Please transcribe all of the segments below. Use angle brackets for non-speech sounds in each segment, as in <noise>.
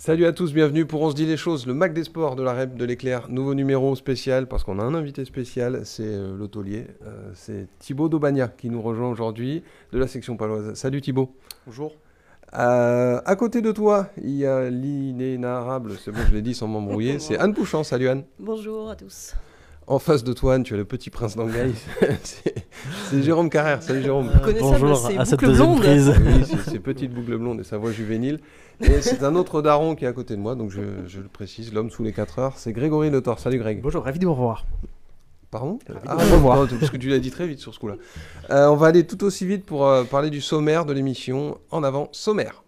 Salut à tous, bienvenue pour On se dit les choses, le Mac des sports de la REP de l'éclair, nouveau numéro spécial parce qu'on a un invité spécial, c'est euh, l'hôtelier, euh, c'est Thibaut Daubagna qui nous rejoint aujourd'hui de la section paloise. Salut Thibaut. Bonjour. Euh, à côté de toi, il y a l'inénarrable, c'est bon je l'ai dit sans m'embrouiller, <laughs> c'est Anne Pouchant. Salut Anne. Bonjour à tous. En face de toi, Anne, tu as le petit prince d'Angaï, <laughs> c'est Jérôme Carrère. Salut Jérôme. Bonjour c'est à cette boucle deuxième prise. Oui, c'est ses petites boucles blondes et sa voix juvénile. Et c'est un autre daron qui est à côté de moi, donc je, je le précise, l'homme sous les 4 heures, c'est Grégory Le Thor. Salut Greg. Bonjour, ravi de vous revoir. Pardon? Ah, au revoir. non, Parce que tu l'as dit très vite sur ce coup-là. Euh, on va aller tout aussi vite pour euh, parler du sommaire de l'émission. En avant, sommaire.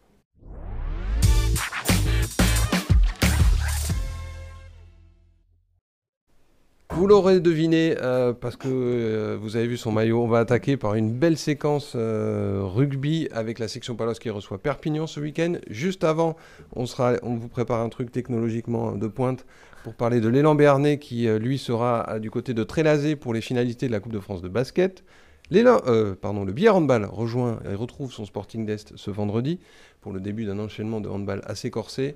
Vous l'aurez deviné, euh, parce que euh, vous avez vu son maillot, on va attaquer par une belle séquence euh, rugby avec la section Palos qui reçoit Perpignan ce week-end. Juste avant, on, vous prépare un truc technologiquement de pointe pour parler de l'élan béarnais qui, lui, sera du côté de Trélazé pour les finalités de la Coupe de France de basket. Pardon, le billard handball rejoint et retrouve son Sporting d'Est ce vendredi pour le début d'un enchaînement de handball assez corsé.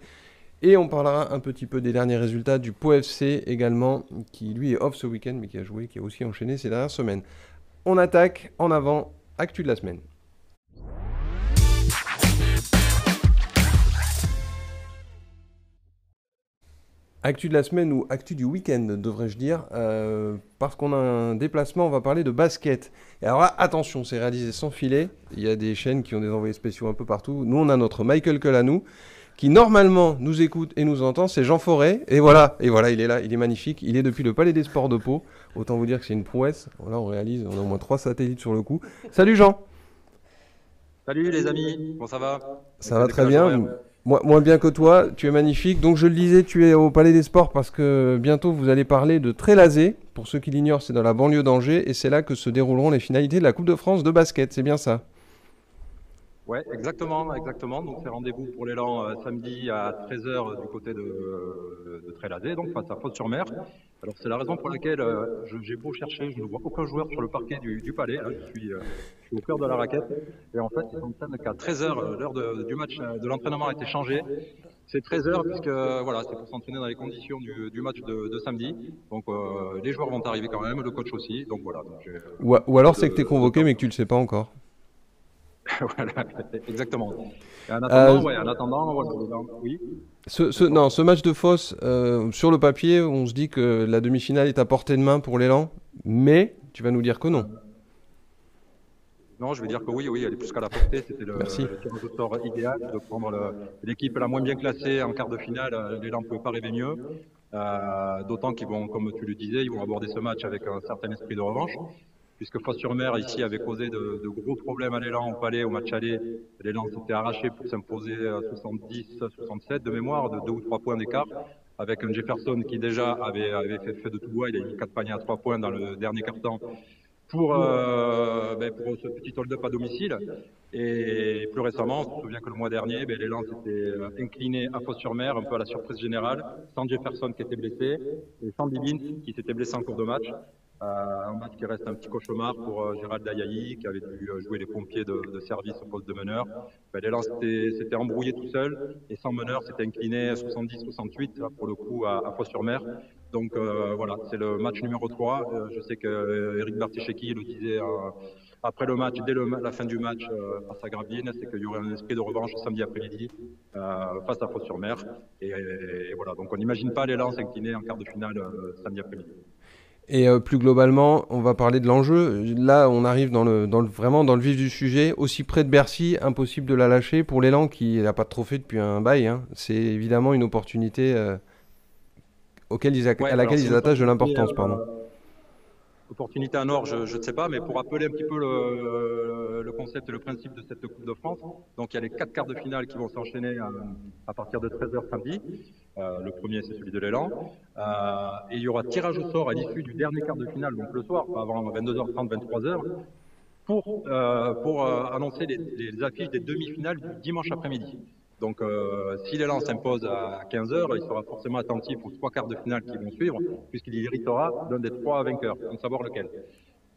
Et on parlera un petit peu des derniers résultats du Pau FC également, qui lui est off ce week-end, mais qui a joué, qui a aussi enchaîné ces dernières semaines. On attaque en avant, actu de la semaine. Actu de la semaine ou actu du week-end, devrais-je dire, euh, parce qu'on a un déplacement, on va parler de basket. Et alors là, attention, c'est réalisé sans filet. Il y a des chaînes qui ont des envoyés spéciaux un peu partout. Nous, on a notre Michael Colanou, qui normalement nous écoute et nous entend, c'est Jean Forêt. Et voilà, et voilà, il est là, il est magnifique. Il est depuis le Palais des Sports de Pau. Autant vous dire que c'est une prouesse. Voilà, on réalise, on a au moins trois satellites sur le coup. Salut Jean, Salut les amis, comment ça va? Ça va très bien. Moi, moins bien que toi, tu es magnifique. Donc je le disais, tu es au Palais des Sports parce que bientôt vous allez parler de Trélazé. Pour ceux qui l'ignorent, c'est dans la banlieue d'Angers et c'est là que se dérouleront les finalités de la Coupe de France de basket. C'est bien ça? Ouais, exactement, exactement. Donc c'est rendez-vous pour l'élan euh, samedi à 13h du côté de, euh, de Trélazé, donc face à Fos-sur-Mer. Alors c'est la raison pour laquelle euh, j'ai beau chercher, je ne vois aucun joueur sur le parquet du, du palais. Là, je, suis, euh, je suis au cœur de la raquette. Et en fait, il semble qu'à 13h, l'heure du match, euh, de l'entraînement a été changée. C'est 13h puisque euh, voilà, c'est pour s'entraîner dans les conditions du, du match de, de samedi. Donc euh, les joueurs vont arriver quand même, le coach aussi. Donc voilà. Donc, ou, ou alors c'est que tu es convoqué mais que tu le sais pas encore. <laughs> voilà, exactement. Et en attendant, Euh, ouais, en attendant, voilà, oui. Ce, ce- non, ce match de Fosse, euh, sur le papier, on se dit que la demi-finale est à portée de main pour l'élan, mais tu vas nous dire que non. Non, je vais dire que oui, oui, elle est plus qu'à la portée. C'était le, le sort idéal de prendre l'équipe la moins bien classée en quart de finale. L'élan ne pouvait pas rêver mieux. Euh, D'autant qu'ils vont, comme tu le disais, ils vont aborder ce match avec un certain esprit de revanche. Puisque Fosse-sur-Mer, ici, avait causé de, gros problèmes à l'élan au palais, au match aller. L'élan s'était arraché pour s'imposer à 70-67 de mémoire, de deux ou trois points d'écart. Avec un Jefferson qui déjà avait, fait de tout bois. Il a mis quatre paniers à trois points dans le dernier quart-temps pour, euh, ben, pour ce petit hold-up à domicile. Et plus récemment, on se souvient que le mois dernier, ben, l'élan s'était euh, incliné à Fos-sur-Mer, un peu à la surprise générale, sans Jefferson qui était blessé, et sans Divins qui s'était blessé en cours de match. Euh, un match qui reste un petit cauchemar pour euh, Gérald Dayaï, qui avait dû euh, jouer les pompiers de, service au poste de meneur. Ben, l'élan s'était embrouillé tout seul, et sans meneur, s'était incliné 70-68, là, pour le coup, à, à Fos-sur-Mer. Donc euh, voilà, c'est le match numéro 3. Euh, je sais que euh, Eric Barticheki le disait euh, après le match, dès la fin du match euh, face à c'est qu'il y aurait un esprit de revanche samedi après-midi euh, face à Fos-sur-Mer. Et, et voilà, donc on n'imagine pas l'élan s'incliner en quart de finale euh, samedi après-midi. Et euh, plus globalement, on va parler de l'enjeu. Là, on arrive dans le, dans le- vraiment dans le vif du sujet. Aussi près de Bercy, impossible de la lâcher pour l'élan qui n'a pas de trophée depuis un bail. hein. C'est évidemment une opportunité euh, auquel ils, acc- Ouais, à laquelle ils attachent de l'importance. euh, Pardon. Opportunité en or, je ne sais pas, mais pour rappeler un petit peu le, concept et le principe de cette Coupe de France, donc il y a les quatre quarts de finale qui vont s'enchaîner à, à partir de 13h samedi. Euh, le premier, c'est celui de l'élan. Euh, et il y aura tirage au sort à l'issue du dernier quart de finale, donc le soir, avant 22h30, 23h, pour, euh, pour euh, annoncer les affiches des demi-finales du dimanche après-midi. Donc, euh, si l'élan s'impose à 15h, il sera forcément attentif aux trois quarts de finale qui vont suivre, puisqu'il héritera d'un des trois vainqueurs, sans savoir lequel.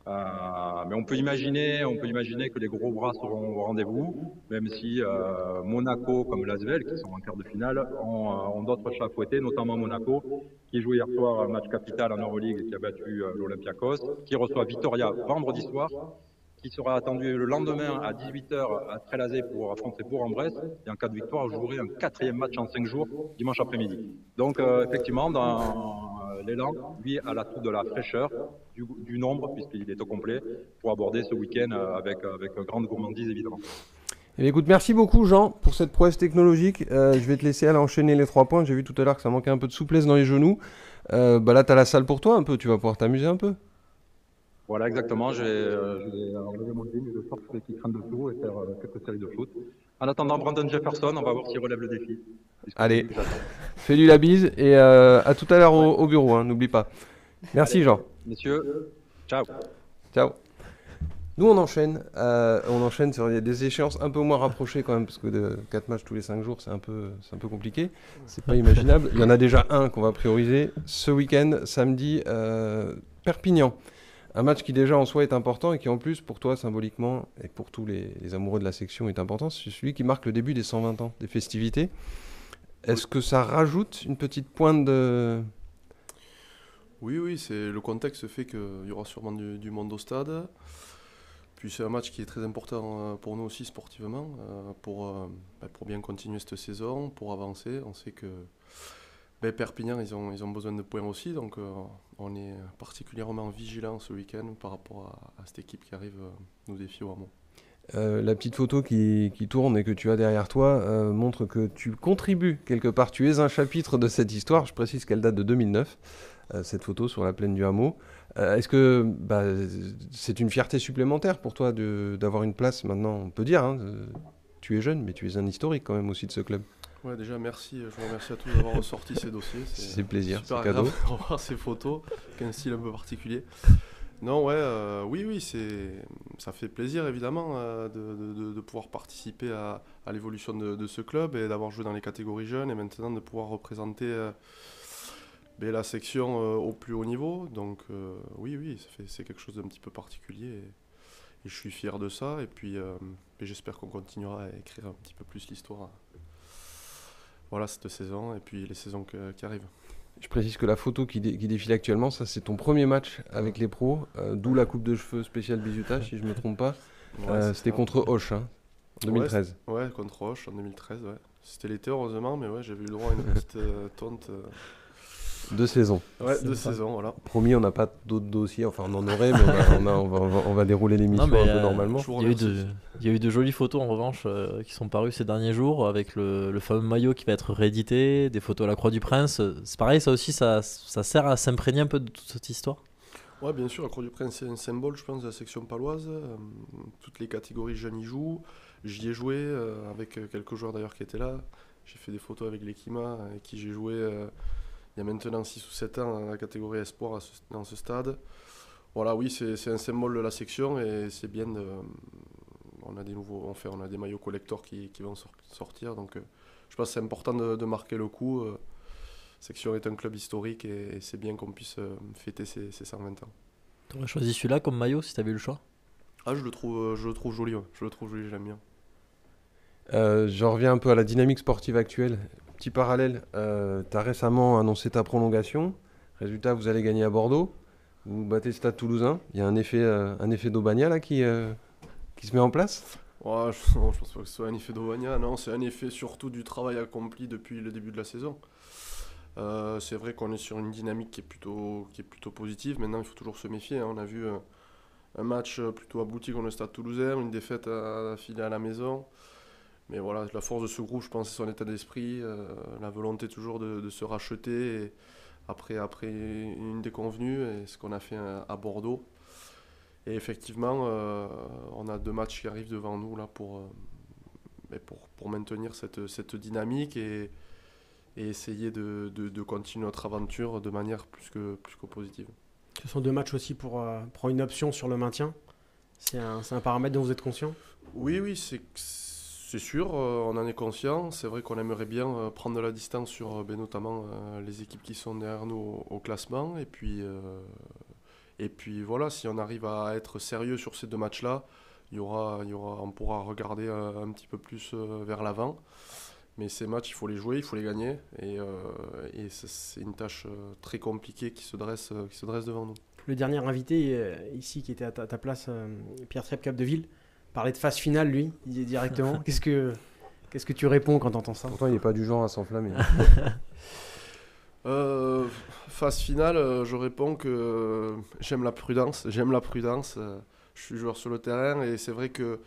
Euh, mais on peut imaginer, on peut imaginer que les gros bras seront au rendez-vous, même si euh, Monaco comme Lasvel, qui sont en quart de finale, ont, euh, ont d'autres chats fouettés, notamment Monaco, qui joue hier soir un match capital en Euroleague et qui a battu l'Olympiakos, qui reçoit Vitoria vendredi soir, qui sera attendu le lendemain à 18h à Trélazé pour affronter Bourg-en-Bresse. Et en cas de victoire, jouerait un quatrième match en cinq jours, dimanche après-midi. Donc, effectivement, dans l'élan, lui, a l'atout de la fraîcheur, du, nombre, puisqu'il est au complet, pour aborder ce week-end euh, avec, euh, avec grande gourmandise, évidemment. Eh écoute, merci beaucoup Jean pour cette prouesse technologique. Euh, je vais te laisser aller enchaîner les trois points. J'ai vu tout à l'heure que ça manquait un peu de souplesse dans les genoux. bah là, tu as la salle pour toi un peu. Tu vas pouvoir t'amuser un peu. Voilà, exactement. Je vais, enlever mon jean de sorte qui traîne dessous et faire quelques séries de foot. En attendant Brandon Jefferson, on va voir s'il relève le défi. Allez, <laughs> fais-lui la bise et à tout à l'heure au, bureau, hein, n'oublie pas. Merci Jean. Messieurs, ciao. Ciao. Nous, on enchaîne. Euh, on enchaîne sur des échéances un peu moins rapprochées quand même, parce que de 4 matchs tous les 5 jours, c'est un peu, c'est un peu compliqué. C'est pas imaginable. Il y en a déjà un qu'on va prioriser ce week-end, samedi, euh, Perpignan. Un match qui déjà en soi est important et qui en plus, pour toi, symboliquement, et pour tous les, amoureux de la section, est important. C'est celui qui marque le début des 120 ans des festivités. Est-ce que ça rajoute une petite pointe de, oui, oui, c'est le contexte fait qu'il y aura sûrement du, monde au stade. Puis c'est un match qui est très important euh, pour nous aussi sportivement, euh, pour, euh, ben, pour bien continuer cette saison, pour avancer. On sait que ben, Perpignan, ils ont, ils ont besoin de points aussi, donc on est particulièrement vigilant ce week-end par rapport à, cette équipe qui arrive nous défier au hameau. la petite photo qui, tourne et que tu as derrière toi montre que tu contribues quelque part, tu es un chapitre de cette histoire. Je précise qu'elle date de 2009. Euh, cette photo sur la plaine du hameau. Euh, est-ce que bah, c'est une fierté supplémentaire pour toi d'avoir une place maintenant? On peut dire, hein, euh, tu es jeune, mais tu es un historique quand même aussi de ce club. Ouais, déjà merci, je vous remercie à tous d'avoir ressorti ces dossiers. <laughs> C'est plaisir, c'est cadeau. de <laughs> voir ces photos, avec un style un peu particulier. Non, ouais, oui, oui, c'est, ça fait plaisir évidemment de, de, pouvoir participer à, à l'évolution de, ce club et d'avoir joué dans les catégories jeunes et maintenant de pouvoir représenter la section euh, au plus haut niveau. Donc euh, oui, oui, c'est quelque chose d'un petit peu particulier. Et, je suis fier de ça. Et puis euh, j'espère qu'on continuera à écrire un petit peu plus l'histoire. Voilà, cette saison et puis les saisons qui arrivent. Je précise que la photo qui, défile actuellement, ça c'est ton premier match avec les pros, d'où la coupe de cheveux spéciale Bizuta, si je ne me trompe pas. <laughs> C'était contre Hoche, hein, en 2013. Ouais, contre Hoche en 2013, ouais. C'était l'été heureusement, mais ouais, j'avais eu le droit à une petite tonte. Deux saisons. Ouais, deux saisons, voilà. Promis, on n'a pas d'autres dossiers. Enfin, on en aurait, mais on, on, va, on, va, dérouler l'émission un peu euh, normalement. Il y, a eu de, il y, a eu de, jolies photos en revanche euh, qui sont parues ces derniers jours avec le, le, fameux maillot qui va être réédité, des photos à la Croix du Prince. C'est pareil, ça aussi, ça, ça sert à s'imprégner un peu de toute cette histoire. Ouais, bien sûr, la Croix du Prince, c'est un symbole, je pense, de la section paloise. Euh, toutes les catégories jeunes y jouent. J'y ai joué avec quelques joueurs d'ailleurs qui étaient là. J'ai fait des photos avec l'Ekima, avec qui j'ai joué il y a maintenant 6 ou 7 ans dans la catégorie espoir dans ce stade. Voilà, oui, c'est un symbole de la section et c'est bien de, on a des nouveaux, on, fait, on a des maillots collectors qui, qui vont sortir. Donc, euh, je pense que c'est important de, marquer le coup. Euh, section est un club historique et, c'est bien qu'on puisse euh, fêter ses, 120 ans. Tu aurais choisi celui-là comme maillot si tu avais eu le choix? Ah, je le trouve, je le trouve joli. Je le trouve joli, j'aime bien. je reviens un peu à la dynamique sportive actuelle petit parallèle, euh, tu as récemment annoncé ta prolongation. Résultat, vous allez gagner à Bordeaux. Vous battez Stade Toulousain. Il y a un effet, euh, un effet là qui, euh, qui se met en place? Je, ne pense pas que ce soit un effet d'Aubagna. Non, c'est un effet surtout du travail accompli depuis le début de la saison. c'est vrai qu'on est sur une dynamique qui est plutôt, qui est plutôt positive. Maintenant, il faut toujours se méfier. Hein. On a vu un match plutôt abouti contre le Stade Toulousain, une défaite à, à, à la maison. Mais voilà, la force de ce groupe, je pense, c'est son état d'esprit, euh, la volonté toujours de, se racheter. après, après une déconvenue, et ce qu'on a fait à, Bordeaux. Et effectivement, euh, on a deux matchs qui arrivent devant nous là pour, euh, pour, pour, maintenir cette, cette dynamique et, et essayer de, de, continuer notre aventure de manière plus que, plus que positive. Ce sont deux matchs aussi pour prendre une option sur le maintien. C'est un, un paramètre dont vous êtes conscient? Oui, oui, c'est c'est sûr, euh, on en est conscient. C'est vrai qu'on aimerait bien euh, prendre de la distance sur euh, ben, notamment les équipes qui sont derrière nous au, classement. Et puis, voilà, si on arrive à être sérieux sur ces deux matchs-là, on pourra regarder un petit peu plus vers l'avant. Mais ces matchs, il faut les jouer, il faut les gagner. Et, c'est- une tâche très compliquée qui se dresse, qui se dresse devant nous. Le dernier invité ici qui était à ta, place, Pierre Trep Capdeville, parlait de phase finale, lui, il dit directement. <laughs> Qu'est-ce que qu'est-ce que tu réponds quand tu entends ça Pourtant, il n'est pas du genre à s'enflammer. <laughs> Euh, phase finale, euh, je réponds que euh, j'aime la prudence. J'aime la prudence. je suis joueur sur le terrain et c'est vrai que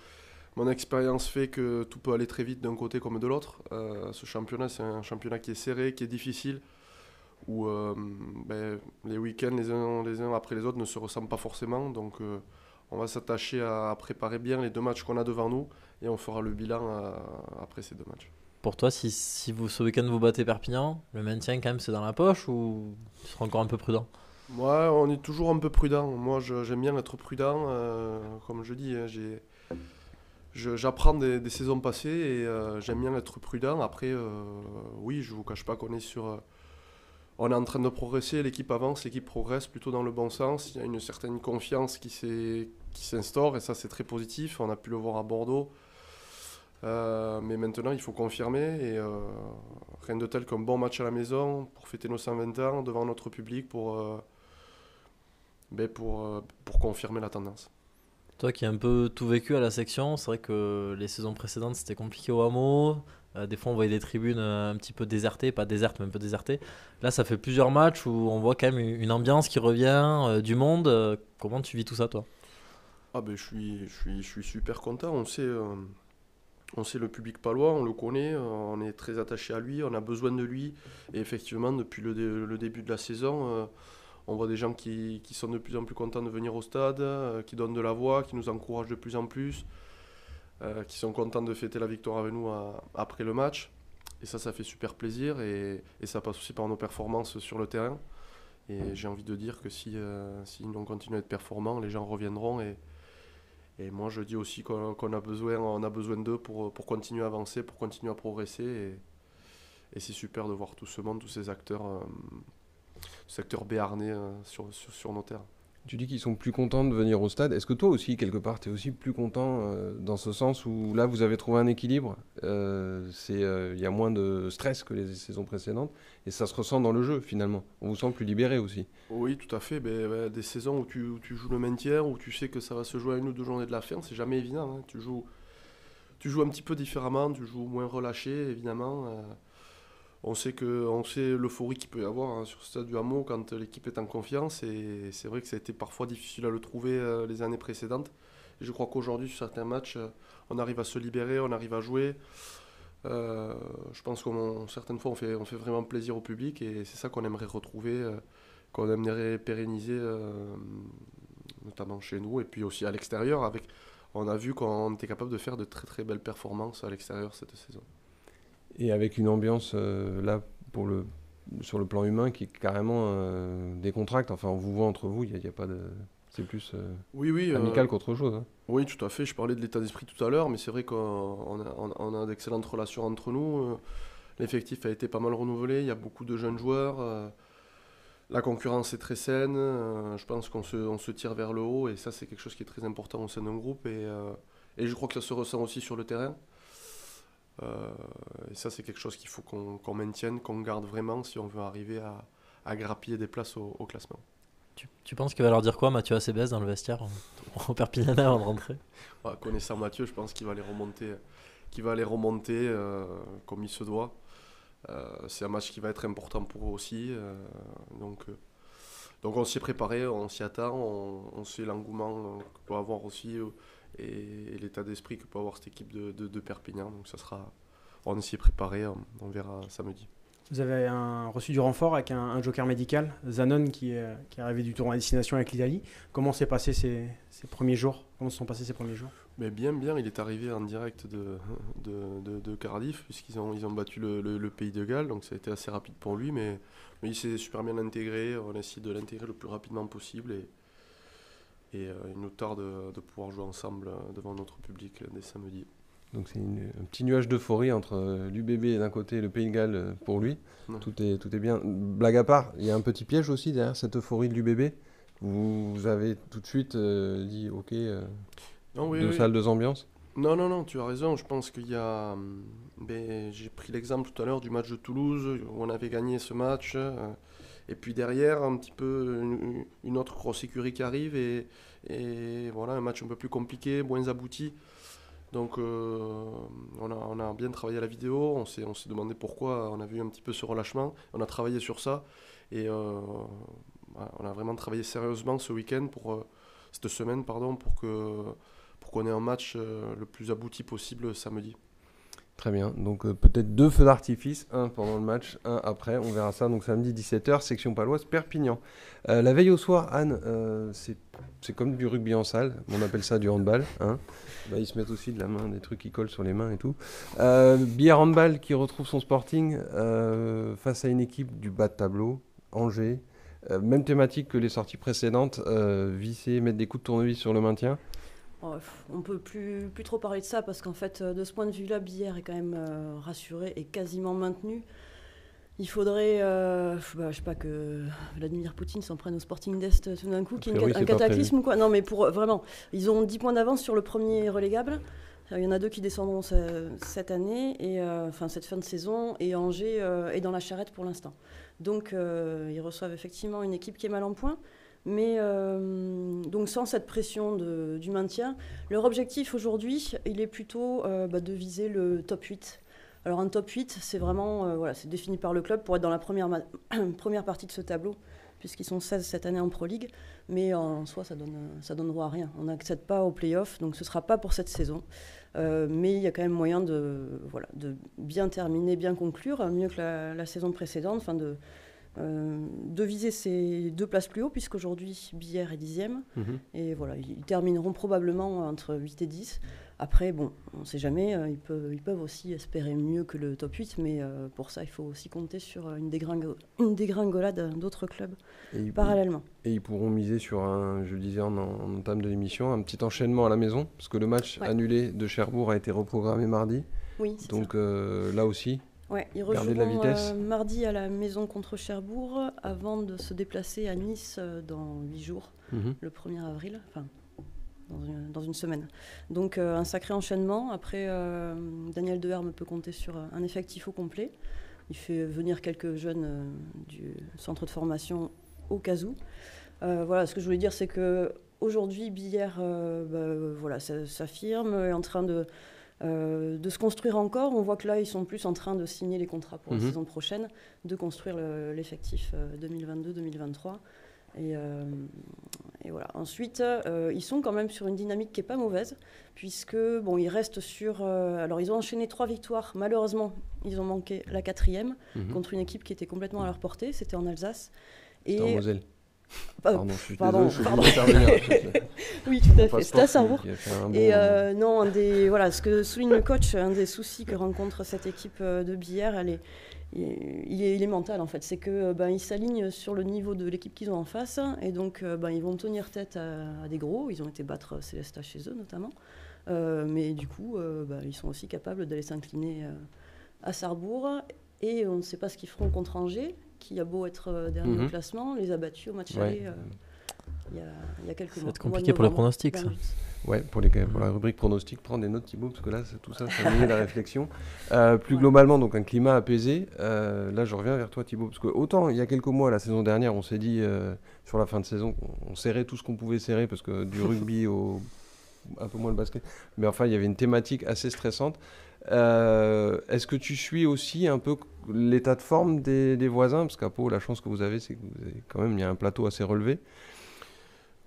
mon expérience fait que tout peut aller très vite d'un côté comme de l'autre. Euh, ce championnat, c'est un championnat qui est serré, qui est difficile, où euh, ben, les week-ends les uns, les uns après les autres ne se ressemblent pas forcément. Donc euh, on va s'attacher à, préparer bien les deux matchs qu'on a devant nous et on fera le bilan euh, après ces deux matchs. Pour toi, si, si vous, ce week-end vous battez Perpignan, le maintien quand même c'est dans la poche ou tu seras encore un peu prudent? Moi, on est toujours un peu prudent. Moi, j'aime bien être prudent. euh, comme je dis, hein, j'apprends des, des saisons passées et euh, j'aime bien être prudent. Après, euh, oui, je vous cache pas qu'on est sur. on est en train de progresser, l'équipe avance, l'équipe progresse plutôt dans le bon sens. Il y a une certaine confiance qui, s'est, qui s'instaure et ça, c'est très positif. On a pu le voir à Bordeaux. Euh, mais maintenant, il faut confirmer et euh, rien de tel qu'un bon match à la maison pour fêter nos 120 ans devant notre public pour, euh, ben, pour, pour confirmer la tendance. Toi qui as un peu tout vécu à la section, c'est vrai que les saisons précédentes c'était compliqué au hameau. Des fois on voyait des tribunes un petit peu désertées, pas désertes mais un peu désertées. Là ça fait plusieurs matchs où on voit quand même une ambiance qui revient, du monde. Comment tu vis tout ça toi? Ah ben, je, suis, super content. On sait, euh, on sait le public palois, on le connaît, euh, on est très attaché à lui, on a besoin de lui. Et effectivement, depuis le, dé- le début de la saison, euh, on voit des gens qui, sont de plus en plus contents de venir au stade, qui donnent de la voix, qui nous encouragent de plus en plus, qui sont contents de fêter la victoire avec nous après le match. Et ça, ça fait super plaisir et, ça passe aussi par nos performances sur le terrain. Et j'ai envie de dire que si, si on continue à être performants, les gens reviendront et moi, je dis aussi qu'on a besoin, on a besoin d'eux pour, pour continuer à avancer, pour continuer à progresser. Et, et c'est super de voir tout ce monde, tous ces acteurs, euh, ces acteurs béarnais euh, sur, sur, sur nos terres. Tu dis qu'ils sont plus contents de venir au stade. Est-ce que toi aussi, quelque part, tu es aussi plus content euh, dans ce sens où là, vous avez trouvé un équilibre Euh, euh, Il y a moins de stress que les saisons précédentes et ça se ressent dans le jeu finalement. On vous sent plus libéré aussi. Oui, tout à fait. Ben, ben, des saisons où tu, où tu joues le maintien, où tu sais que ça va se jouer à une ou deux journées de la fin, c'est jamais évident. hein. Tu, joues, tu joues un petit peu différemment, tu joues moins relâché, évidemment. On sait, que, l'euphorie qu'il peut y avoir hein, sur ce stade du Hameau quand l'équipe est en confiance. Et c'est vrai que ça a été parfois difficile à le trouver euh, les années précédentes. Je crois qu'aujourd'hui, sur certains matchs, euh, on arrive à se libérer, on arrive à jouer. Euh, je pense que certaines fois, on fait, vraiment plaisir au public et c'est ça qu'on aimerait retrouver. qu'on aimerait pérenniser, notamment chez nous et puis aussi à l'extérieur. Avec, on a vu qu'on était capable de faire de très très belles performances à l'extérieur cette saison. Et avec une ambiance euh, là pour le, sur le plan humain qui est carrément euh, décontracte. Enfin, on vous voit entre vous, il n'y a, pas de. C'est plus euh, Oui, oui. amical qu'autre chose. hein. oui, tout à fait. Je parlais de l'état d'esprit tout à l'heure, mais c'est vrai qu'on on a, d'excellentes relations entre nous. L'effectif a été pas mal renouvelé. Il y a beaucoup de jeunes joueurs. La concurrence est très saine. euh, Je pense qu'on se, on se tire vers le haut et ça, c'est quelque chose qui est très important au sein d'un groupe. Et, euh, et je crois que ça se ressent aussi sur le terrain. Euh, et ça, c'est quelque chose qu'il faut qu'on qu'on maintienne, qu'on garde vraiment si on veut arriver à, à grappiller des places au, au classement. tu, tu penses qu'il va leur dire quoi Mathieu Acebes dans le vestiaire au <laughs> Perpignanais avant de rentrer? Ouais, connaissant Mathieu, je pense qu'il va les remonter, qu'il va les remonter euh, comme il se doit. Euh, c'est un match qui va être important pour eux aussi. euh, donc, donc on s'y est préparé, on s'y attend, on, on sait l'engouement que peut avoir aussi et, l'état d'esprit que peut avoir cette équipe de, de- de Perpignan. Donc ça sera, on s'y est préparé, on, verra samedi. Vous avez un- reçu du renfort avec un, un joker médical, Zanon, qui est, qui est arrivé du tour à destination avec l'Italie. Comment s'est passé ces, ces premiers jours? Comment se sont passés ces premiers jours? Mais bien, bien, il est arrivé en direct de, de, de- de Cardiff, puisqu'ils ont, ils ont battu le, le- le pays de Galles, donc ça a été assez rapide pour lui, mais, mais il s'est super bien intégré, on a essayé de l'intégrer le plus rapidement possible, et, et euh, il nous tarde de, de pouvoir jouer ensemble euh, devant notre public euh, dès samedi. Donc c'est un petit nuage d'euphorie entre euh, l'UBB d'un côté et le Pays de Galles euh, pour lui. Ouais. Tout, est, tout est bien. Blague à part, il y a un petit piège aussi derrière cette euphorie de l'UBB. vous, avez tout de suite euh, dit ok, euh, Non, oui, deux oui. salles, deux ambiances Non, non, non, tu as raison. Je pense qu'il y a. hum, ben, J'ai pris l'exemple tout à l'heure du match de Toulouse, où on avait gagné ce match. euh, et puis derrière, un petit peu une, autre grosse écurie qui arrive. Et, voilà, un match un peu plus compliqué, moins abouti. Donc euh, on, a, on a bien travaillé à la vidéo. On s'est on s'est demandé pourquoi on avait eu un petit peu ce relâchement. On a travaillé sur ça. Et euh, on a vraiment travaillé sérieusement ce week-end, pour, euh, cette semaine, pardon, pour que pour qu'on ait un match le plus abouti possible samedi. Très bien. Donc euh, peut-être deux feux d'artifice, un pendant le match, un après. On verra ça. Donc samedi 17h, section paloise, Perpignan. Euh, la veille au soir, Anne, euh, c'est comme du rugby en salle. On appelle ça du handball. Hein. Bah, ils se mettent aussi de la main, des trucs qui collent sur les mains et tout. Billard handball qui retrouve son sporting face à une équipe du bas de tableau, Angers. Même thématique que les sorties précédentes, visser, mettre des coups de tournevis sur le maintien. On peut plus, plus trop parler de ça parce qu'en fait, euh, de ce point de vue-là, Billère est quand même euh, rassuré et quasiment maintenu. Il faudrait, euh, bah, je sais pas, que Vladimir Poutine s'en prenne au Sporting d'Est euh, tout d'un coup, qu'il y ait un cataclysme ou quoi. Non, mais pour vraiment, ils ont 10 points d'avance sur le premier relégable. Il y en a deux qui descendront ce- cette année, et, euh, enfin cette fin de saison, et Angers est dans la charrette pour l'instant. Donc ils reçoivent effectivement une équipe qui est mal en point, mais euh, donc sans cette pression du maintien. Leur objectif aujourd'hui, il est plutôt euh, bah, de viser le top 8. Alors un top 8, c'est vraiment euh, voilà, c'est défini par le club pour être dans la première, <clears throat> première partie de ce tableau, puisqu'ils sont 16 cette année en Pro League, mais en soi ça donne, ça donne droit à rien. On n'accède pas aux playoffs, donc ce ne sera pas pour cette saison. Mais il y a quand même moyen de, voilà, de bien terminer, bien conclure, mieux que la, la saison précédente, enfin de, euh, de viser ces deux places plus haut, puisqu'aujourd'hui Billère est dixième. Et voilà, ils termineront probablement entre 8 et 10. Après, bon, on ne sait jamais, euh, ils, peuvent, ils peuvent aussi espérer mieux que le top 8, mais euh, pour ça, il faut aussi compter sur une, dégringo- une dégringolade d'autres clubs Et ils, parallèlement. et ils pourront miser sur un, je le disais en, en entame de l'émission, un petit enchaînement à la maison, parce que le match Ouais. annulé de Cherbourg a été reprogrammé mardi. Oui. Donc euh, là aussi, Ouais, ils Garder de la rejoueront vitesse. euh, mardi à la maison contre Cherbourg avant de se déplacer à Nice euh, dans 8 jours, le 1er avril, enfin dans une, dans une semaine. Donc euh, un sacré enchaînement. Après, euh, Daniel Deherme peut compter sur un effectif au complet. Il fait venir quelques jeunes du centre de formation au cas où. Voilà, ce que je voulais dire, c'est que aujourd'hui, Billère euh, bah, voilà, s'affirme, est en train de, euh, de se construire encore. On voit que là, ils sont plus en train de signer les contrats pour Mhm. la saison prochaine, de construire le- l'effectif euh, 2022-2023. Et, euh, et voilà. Ensuite, euh, ils sont quand même sur une dynamique qui est pas mauvaise, puisque bon, ils restent sur. euh, alors, ils ont enchaîné trois victoires. Malheureusement, ils ont manqué la quatrième Mhm. contre une équipe qui était complètement à leur portée. C'était en Alsace. C'était en Et Moselle. Pardon, je suis pardon, désolé, je suis pardon. d'intervenir. <laughs> <laughs> oui, tout à fait. C'était à Sport qui- Sarrebourg. qui a fait un bon- Et euh, non, un des, voilà, ce que souligne le coach, un des soucis que rencontre cette équipe euh, de billard, elle est, il est, il mental en fait. C'est que euh, ben, ils s'alignent sur le niveau de l'équipe qu'ils ont en face, et donc ben, ils vont tenir tête à, à des gros. Ils ont été battre Célesta chez eux notamment, Euh, mais du coup, euh, ben, ils sont aussi capables d'aller s'incliner euh, à Sarrebourg. Et on ne sait pas ce qu'ils feront contre Angers, qui a beau être dernier au classement, les a battus au match Ouais. aller. Il y a, il y a quelques Ça va mois. être au mois de compliqué pour les novembre, pronostics, ça. 28. Ouais, pour, les, pour la rubrique pronostic, prends des notes Thibaut, parce que là, c'est- tout ça, ça nourrit la <laughs> réflexion. Euh, plus Ouais. globalement, donc un climat apaisé. Euh, là, je reviens vers toi Thibaut, parce que autant il y a quelques mois, la saison dernière, on s'est dit euh, sur la fin de saison, on, serrait tout ce qu'on pouvait serrer, parce que du rugby au un peu moins le basket, mais enfin, il y avait une thématique assez stressante. Euh, Est-ce que tu suis aussi un peu l'état de forme des, des voisins? Parce qu'à Pau, la chance que vous avez, c'est que vous avez quand même, il y a un plateau assez relevé.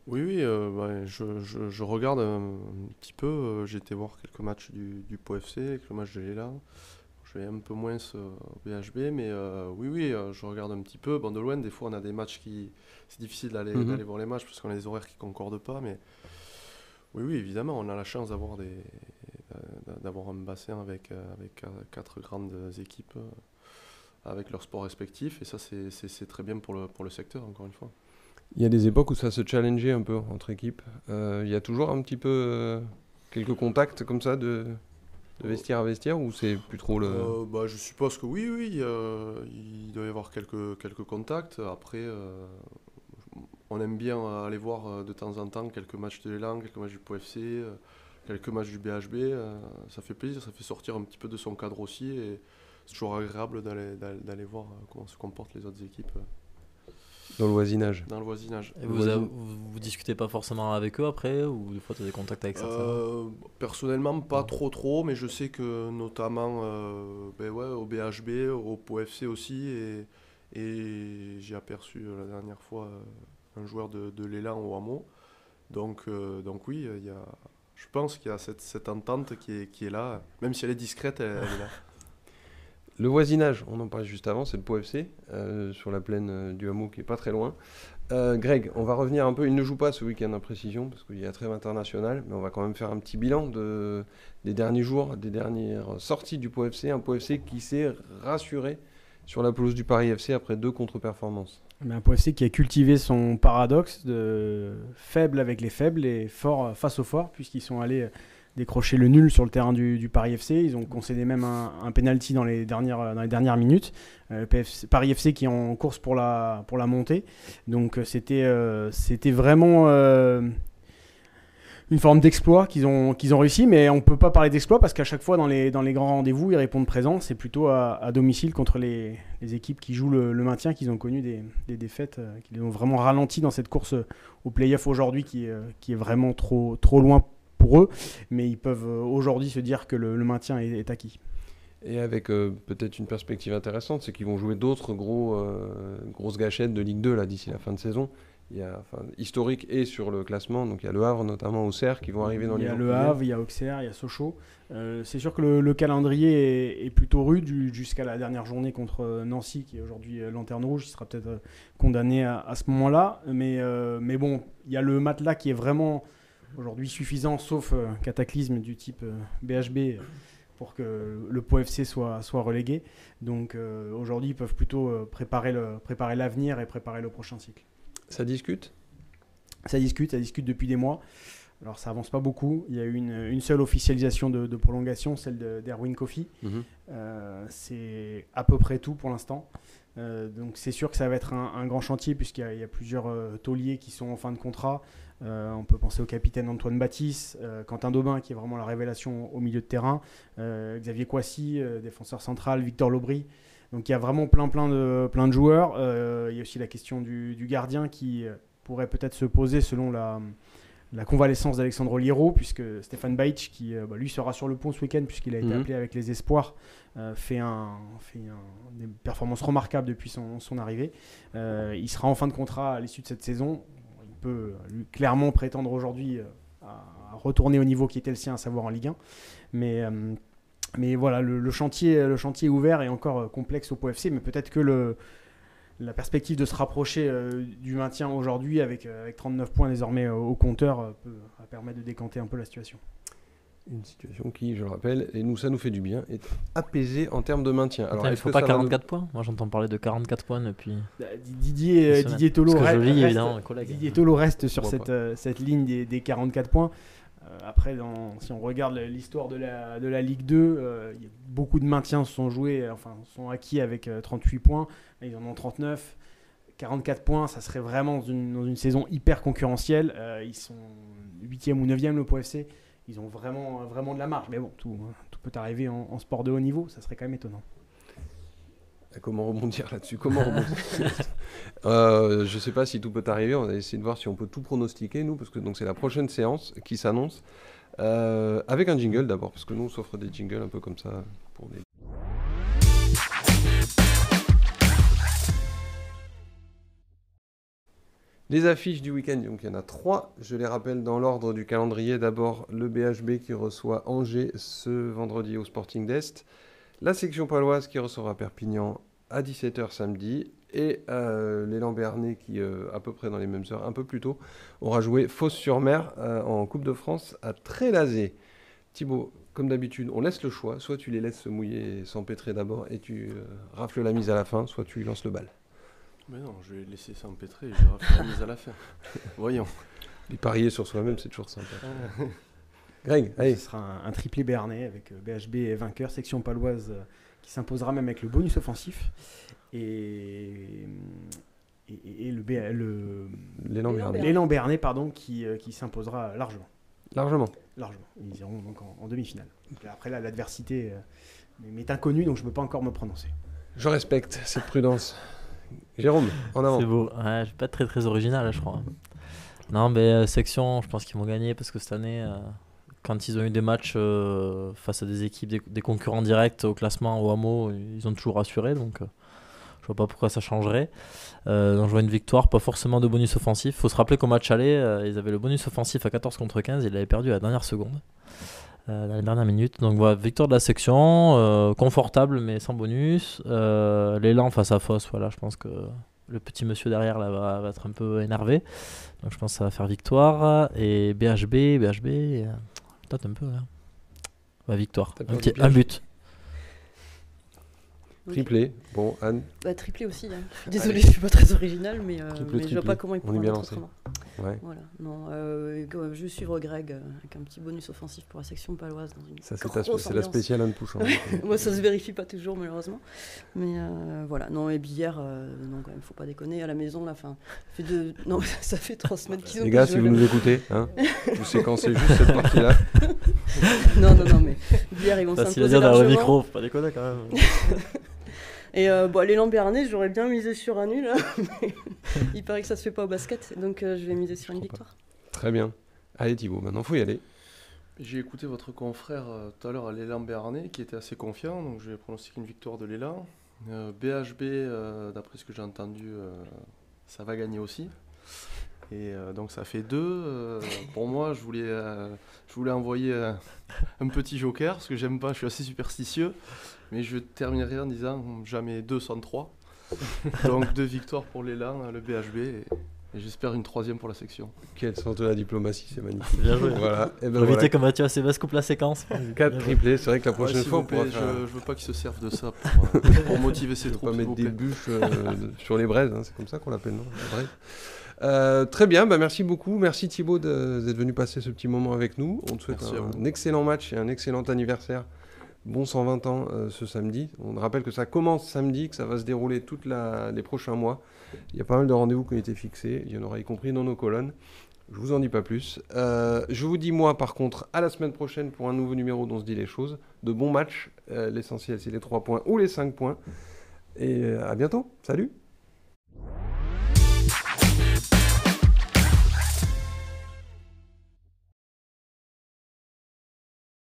Oui, oui, euh, ouais, je, je- je regarde un, un petit peu. euh, J'ai été voir quelques matchs du, du Pau FC, avec le match de Léla. Je vais un peu moins euh, au BHB, mais euh, oui, oui, euh, je regarde un petit peu. Bon, de loin, des fois, on a des matchs qui. C'est difficile d'aller Mhm. d'aller voir les matchs parce qu'on a des horaires qui concordent pas, mais oui, oui, évidemment, on a la chance d'avoir des d'a- d'avoir un bassin avec, euh, avec euh, quatre grandes équipes euh, avec leurs sports respectifs, et ça, c'est- c'est c'est très bien pour le, pour le secteur, encore une fois. Il y a des époques où ça se challengeait un peu entre équipes. Euh, il y a toujours un petit peu euh, quelques contacts comme ça de, vestiaire à vestiaire ou c'est plus trop le. Euh, bah, je suppose que oui, oui, il doit y avoir quelques, quelques contacts. Après, on aime bien aller voir de temps en temps quelques matchs de l'élan, quelques matchs du POFC, quelques matchs du BHB. ça fait plaisir, ça fait sortir un petit peu de son cadre aussi. Et c'est toujours agréable d'aller, d'aller, voir comment se comportent les autres équipes Dans le voisinage. dans le voisinage. Et vous, avez- vous, vous discutez pas forcément avec eux après ou des fois tu as des contacts avec certains Euh, personnellement, pas trop trop, mais je sais que notamment euh, ben ouais, au BHB, au POFC aussi, et, et j'ai aperçu euh, la dernière fois un joueur de, de l'élan au hameau. Donc, euh, donc oui, il y a, je pense qu'il y a cette, cette entente qui est, qui est là, même si elle est discrète, elle, elle est là. <laughs> Le voisinage, on en parlait juste avant, c'est le POFC, euh, sur la plaine euh, du hameau qui est pas très loin. Euh, Greg, on va revenir un peu, il ne joue pas ce week-end en précision, parce qu'il y a trêve internationale, mais on va quand même faire un petit bilan de, des derniers jours, des dernières sorties du POFC, un POFC qui s'est rassuré sur la pelouse du Paris FC après deux contre-performances. Un POFC qui a cultivé son paradoxe de faible avec les faibles et fort face aux forts, puisqu'ils sont allés décrocher le nul sur le terrain du, Paris FC. Ils ont concédé même un, un penalty dans les dernières, minutes. Euh, Paris FC qui est en course pour la, pour la montée. Donc euh, c'était euh, c'était vraiment une forme d'exploit qu'ils ont, ont réussi, mais on ne peut pas parler d'exploit parce qu'à chaque fois dans les, dans les grands rendez-vous, ils répondent présent. C'est plutôt à, domicile contre les, les équipes qui jouent le, maintien qu'ils ont connu des, des défaites qui les ont vraiment ralenti dans cette course au play-off aujourd'hui qui, qui est vraiment trop, trop loin pour eux. Mais ils peuvent euh, aujourd'hui se dire que le, le maintien est, est acquis. Et avec euh, peut-être une perspective intéressante, c'est qu'ils vont jouer d'autres gros, euh, grosses gâchettes de Ligue 2 là, d'ici la fin de saison. Il y a, enfin, historique et sur le classement, donc il y a Le Havre notamment, Auxerre qui vont arriver dans Il les y a Le qui. Havre, il y a Auxerre, il y a Sochaux. Euh, c'est sûr que le, le calendrier est, est plutôt rude ju- jusqu'à la dernière journée contre Nancy, qui est aujourd'hui lanterne rouge. Il sera peut-être condamné à, à ce moment-là. Mais, euh, mais bon, il y a le matelas qui est vraiment aujourd'hui suffisant, sauf euh, cataclysme du type euh, BHB, euh, pour que le Pau FC soit, soit relégué. Donc euh, aujourd'hui, ils peuvent plutôt euh, préparer l'avenir et préparer le prochain cycle. Ça discute? Ça discute, ça discute depuis des mois. Alors ça avance pas beaucoup. Il y a eu une, une seule officialisation de, de prolongation, celle de- d'Erwin Kofi. Euh, c'est à peu près tout pour l'instant. Euh, donc c'est sûr que ça va être un, un grand chantier puisqu'il y a- il y, a plusieurs euh, tauliers qui sont en fin de contrat. Euh, on peut penser au capitaine Antoine Baptiste, euh, Quentin Daubin qui est vraiment la révélation au milieu de terrain, euh, Xavier Coissy, défenseur central, Victor Lobry. Donc il y a vraiment plein plein de, plein de joueurs. Il y a aussi la question du, du gardien qui pourrait peut-être se poser selon la, la convalescence d'Alexandre Liro, puisque Stéphane Baïch, qui bah, lui sera sur le pont ce week-end, puisqu'il a été Mhm. appelé avec les espoirs, fait, un, fait un- des performances remarquables depuis son, son arrivée. Il sera en fin de contrat à l'issue de cette saison. Euh, clairement prétendre aujourd'hui euh, à, retourner au niveau qui était le sien, à savoir en Ligue 1. Mais, euh, mais voilà, le, chantier, le chantier ouvert et encore complexe au POFC, mais peut-être que la perspective de se rapprocher du maintien aujourd'hui avec, avec 39 points désormais au compteur peut permettre de décanter un peu la situation. Une situation qui, je le rappelle, et nous ça nous fait du bien, est apaisée en termes de maintien. Attends, il est-ce faut pas ça va nous- 44 points? Moi j'entends parler de 44 points depuis. Didier, euh. Didier Tolo reste- reste-. Didier Tolo sur cette, euh, cette ligne des, des 44 points. Euh, après, dans- si on regarde l'histoire de la, de la Ligue 2, euh, il y a beaucoup de maintiens se sont joués, enfin sont acquis avec euh, 38 points. Ils en ont 39. 44 points, ça serait vraiment dans une, dans une saison hyper concurrentielle. Euh, ils sont 8e ou 9e le Pau FC. Ils ont vraiment, vraiment de la marge. Mais bon, tout, hein, tout peut arriver en, sport de haut niveau. Ça serait quand même étonnant. Comment rebondir là-dessus? Comment rebondir? <laughs> Euh, Je sais pas si tout peut arriver. On va essayer de voir si on peut tout pronostiquer, nous, parce que c'est la prochaine séance qui s'annonce. Euh, avec un jingle d'abord, parce que nous on s'offre des jingles un peu comme ça pour les. Les affiches du week-end, donc il y en a trois. Je les rappelle dans l'ordre du calendrier. D'abord le BHB qui reçoit Angers ce vendredi au Sporting d'Est. La section paloise qui recevra Perpignan à 17h samedi. Et euh, l'élan qui, euh, à peu près dans les mêmes heures, un peu plus tôt, aura joué Fosse-sur-Mer euh, en Coupe de France à Trélazé. Thibaut, comme d'habitude, on laisse le choix. Soit tu les laisses se mouiller s'empêtrer d'abord et tu euh, rafles la mise à la fin, soit tu lances le bal. Mais non, je vais laisser s'empêtrer et je vais faire la mise à la fin. <laughs> Voyons. Les parier sur soi-même, c'est toujours sympa. Greg, allez. Ce sera un, un triplé béarnais avec euh, BHB et vainqueur, section paloise euh, qui s'imposera même avec le bonus offensif. Et, et, et le, B- le L'élan Bernet. l'élan Bernet pardon, qui, euh, qui s'imposera largement. Largement. largement. Ils iront donc en, en demi-finale. Donc Après là, l'adversité euh, m'est inconnue, donc je ne peux pas encore me prononcer. Je respecte cette prudence. Jérôme, en avant. C'est beau. Ouais, pas très très original, je crois. Non, mais euh, section, je pense qu'ils vont gagner parce que cette année, euh, quand ils ont eu des matchs euh, face à des équipes, des, concurrents directs au classement, au hameau, ils ont toujours assuré. Donc, je vois pas pourquoi ça changerait. Donc, je vois une victoire, pas forcément de bonus offensif. faut se rappeler qu'au match aller, ils avaient le bonus offensif à 14 contre 15. Ils l'avaient perdu à la dernière seconde. Euh, dans les dernières minutes. Donc voilà, victoire de la section, euh, confortable mais sans bonus. Euh, L'élan face à Foss, voilà, je pense que le petit monsieur derrière là va, va être un peu énervé. Donc je pense que ça va faire victoire. Et BHB, BHB, peut-être un peu. hein. Ouais, victoire. Un, petit- but. Triplé. Bon, Anne, Bah, triplé aussi. hein. Je suis Désolée, je suis pas très original, mais, euh, Triple, mais je vois triplé. pas comment il On pourrait est bien en lancé. autrement. ouais. Voilà, non, euh, je vais suivre Greg euh, avec un petit bonus offensif pour la section paloise dans une Ça, c'est ta- grosse c'est la spéciale Anne Pouchon. <laughs> Moi, ça se vérifie pas toujours, malheureusement. Mais euh, voilà, non, et Billard, euh, non, quand même, faut pas déconner. À la maison, là, fin, ça fait deux... <laughs> non, ça fait trois semaines qu'ils ont Les gars, si vous nous écoutez, hein, <laughs> vous séquencez juste cette partie-là. Non, non, non, mais Billard, ils vont Facile à s'imposer dire dans le micro, faut pas déconner quand même. Et euh, bon, l'élan Béarnais, j'aurais bien misé sur un nul. hein, <laughs> mais il paraît que ça se fait pas au basket, donc euh, je vais miser sur une victoire. Très bien. Allez Thibaut, maintenant faut y aller. J'ai écouté votre confrère euh, tout à l'heure à l'élan Béarnais qui était assez confiant, donc je vais pronostiquer une victoire de l'élan. Euh, BHB, euh, d'après ce que j'ai entendu, euh, ça va gagner aussi. Et euh, donc ça fait deux. Euh, pour moi, je voulais, euh, je voulais envoyer euh, <laughs> un petit joker, parce que j'aime pas, je suis assez superstitieux. Mais je terminerai en disant jamais deux sans trois. <laughs> Donc deux victoires pour l'élan, le BHB, et, et j'espère une troisième pour la section. Quel sens de la diplomatie, c'est magnifique. Bien joué. Voilà. Et ben voilà. que Mathieu Sévas coupe la séquence. 4 triplés, c'est vrai que la Ouais, prochaine s'il fois on plaît, pourra faire... je, je veux pas qu'ils se servent de ça pour, <laughs> euh, pour motiver ses Je troupes. pas mettre des bûches euh, sur les braises, hein, c'est comme ça qu'on l'appelle, non. Euh, très bien, bah merci beaucoup. Merci Thibaut d'être venu passer ce petit moment avec nous. On te souhaite un, excellent match et un excellent anniversaire. Bon 120 ans euh, ce samedi. On rappelle que ça commence samedi, que ça va se dérouler tous les prochains mois. Il y a pas mal de rendez-vous qui ont été fixés. Il y en aura y compris dans nos colonnes. Je vous en dis pas plus. Euh, je vous dis moi par contre à la semaine prochaine pour un nouveau numéro dont on se dit les choses. De bons matchs. Euh, L'essentiel c'est les 3 points ou les 5 points. Et à bientôt. Salut